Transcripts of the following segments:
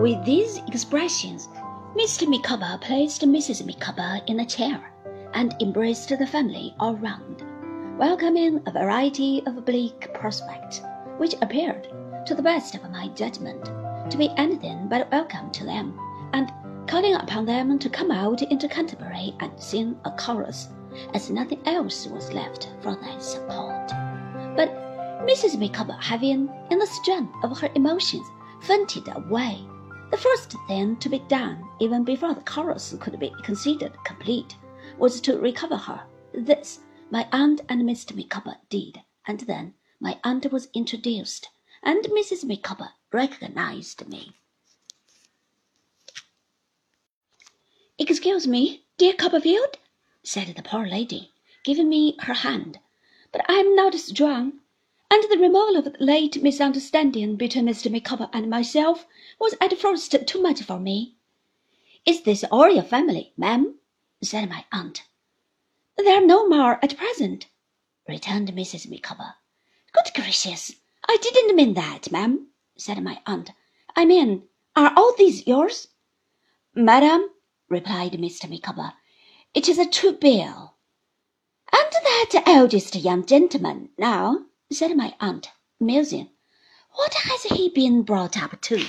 With these expressions, Mr. Micawber placed Mrs. Micawber in a chair and embraced the family all round, welcoming a variety of bleak prospects which appeared, to the best of my judgment, to be anything but welcome to them, and calling upon them to come out into Canterbury and sing a chorus, as nothing else was left for their support. But Mrs. Micawber having, in the strength of her emotions, fainted away, the first thing to be done, even before the chorus could be considered complete, was to recover her. This my aunt and Mr. Micawber did, and then my aunt was introduced, and Mrs. Micawber recognized me. Excuse me, dear Copperfield, said the poor lady, giving me her hand, but I am not strong, and the removal of the late misunderstanding between Mr. Micawber and myself was at first too much for me. Is this all your family, ma'am? said my aunt. There are no more at present, returned Mrs. Micawber. Good gracious! I didn't mean that, ma'am, said my aunt. I mean, are all these yours? Madam, replied Mr. Micawber, it is a true bill. And that eldest young gentleman, now, said my aunt, musing, what has he been brought up to?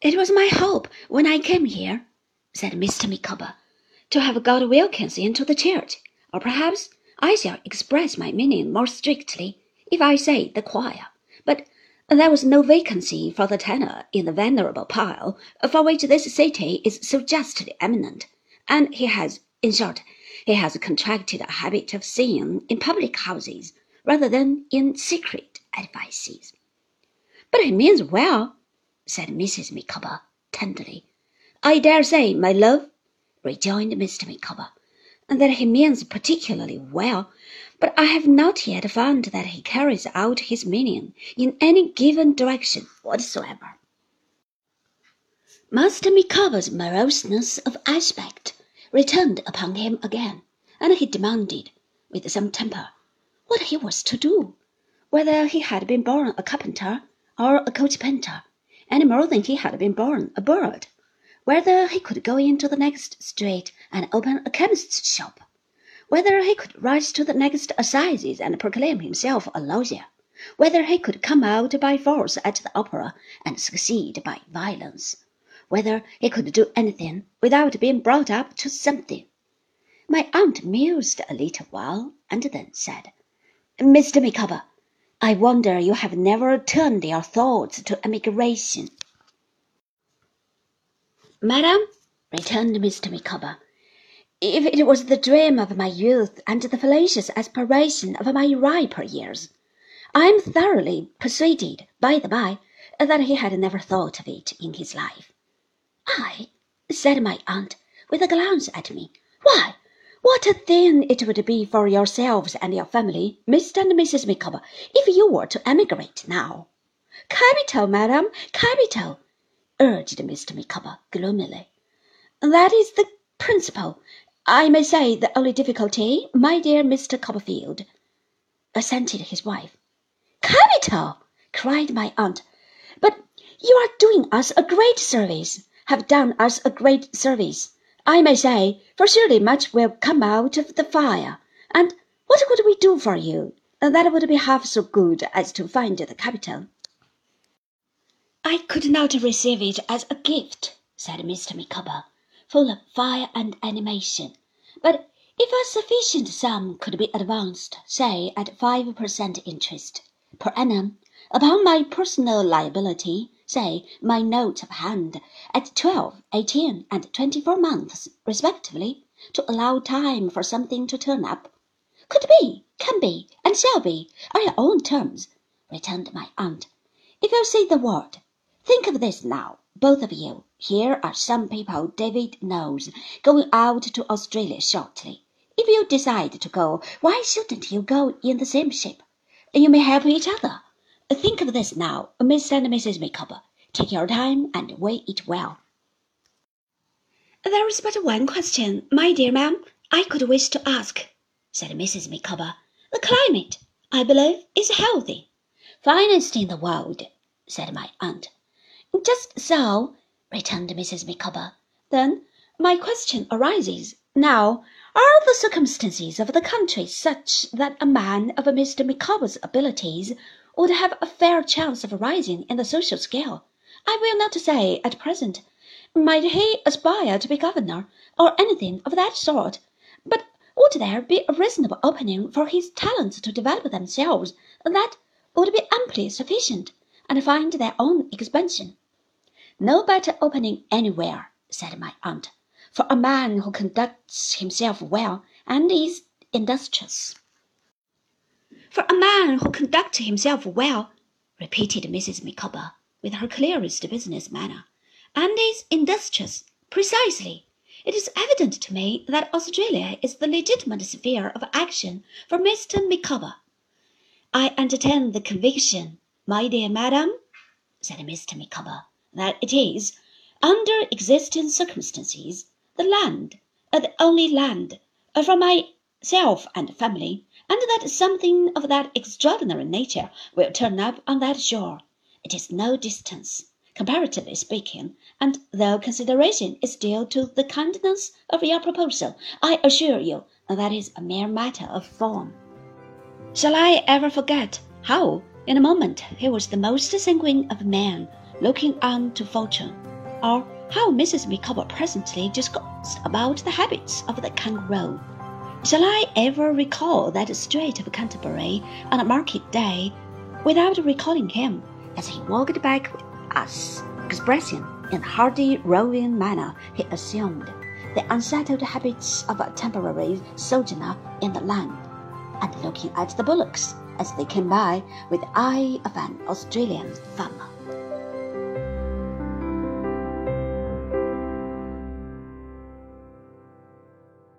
It was my hope when I came here, said Mr. Micawber, to have got Wilkins into the church, or perhaps I shall express my meaning more strictly if I say the choir. But there was no vacancy for the tenor in the venerable pile for which this city is so justly eminent, and he has, in short, he has contracted a habit of singing in public houses rather than in secret edifices. But he means well, said Mrs. Micawber tenderly. I dare say, my love, rejoined Mr. Micawber, that he means particularly well, but I have not yet found that he carries out his meaning in any given direction whatsoever. Master Micawber's moroseness of aspect returned upon him again, and he demanded, with some temper, what he was to do, whether he had been born a carpenter or a coach painter any more than he had been born a bird, whether he could go into the next street and open a chemist's shop, whether he could rise to the next assizes and proclaim himself a lawyer, whether he could come out by force at the opera and succeed by violence, whether he could do anything without being brought up to something. My aunt mused a little while and then said, Mr. Micawber, I wonder you have never turned your thoughts to emigration. Madam, returned Mr. Micawber, if it was the dream of my youth and the fallacious aspiration of my riper years, I am thoroughly persuaded, by the by, that he had never thought of it in his life. I, said my aunt, with a glance at me, why, what a thing it would be for yourselves and your family, Mr. and Mrs. Micawber, if you were to emigrate now. Capital, madam, capital, urged Mr. Micawber gloomily. That is the principal, I may say the only difficulty, my dear Mr. Copperfield, assented his wife. Capital! cried my aunt. But you are doing us a great service, have done us a great service. I may say, for surely much will come out of the fire. And what could we do for you uh, that would be half so good as to find the capital? I could not receive it as a gift, said Mr. Micawber, full of fire and animation. But if a sufficient sum could be advanced, say at five per cent interest per annum, upon my personal liability, say, my note of hand, at twelve, eighteen, and twenty-four months, respectively, to allow time for something to turn up. Could be, can be, and shall be, on your own terms, returned my aunt. If you say the word, think of this now, both of you. Here are some people David knows going out to Australia shortly. If you decide to go, why shouldn't you go in the same ship? You may help each other. Think of this now, Mr. and Mrs. Micawber. Take your time and weigh it well. There is but one question, my dear ma'am, I could wish to ask, said Mrs. Micawber. The climate, I believe, is healthy. Finest in the world, said my aunt. Just so, returned Mrs. Micawber. Then my question arises, now, are the circumstances of the country such that a man of Mr. Micawber's abilities would have a fair chance of rising in the social scale? I will not say at present, might he aspire to be governor, or anything of that sort, but would there be a reasonable opening for his talents to develop themselves that would be amply sufficient, and find their own expansion? No better opening anywhere, said my aunt, for a man who conducts himself well and is industrious. For a man who conducts himself well, repeated Mrs. Micawber, with her clearest business manner, and is industrious, precisely. It is evident to me that Australia is the legitimate sphere of action for Mr. Micawber. I entertain the conviction, my dear madam, said Mr. Micawber, that it is, under existing circumstances, the land, uh, the only land, uh, for myself and family, and that something of that extraordinary nature will turn up on that shore. It is no distance, comparatively speaking, and though consideration is due to the kindness of your proposal, I assure you that is a mere matter of form. Shall I ever forget how, in a moment, he was the most sanguine of men looking on to fortune, or how Mrs. Micawber presently discoursed about the habits of the kangaroo? Shall I ever recall that Strait of Canterbury on a market day without recalling him as he walked back with us, expressing in the hardy roving manner he assumed the unsettled habits of a temporary sojourner in the land, and looking at the bullocks as they came by with the eye of an Australian farmer?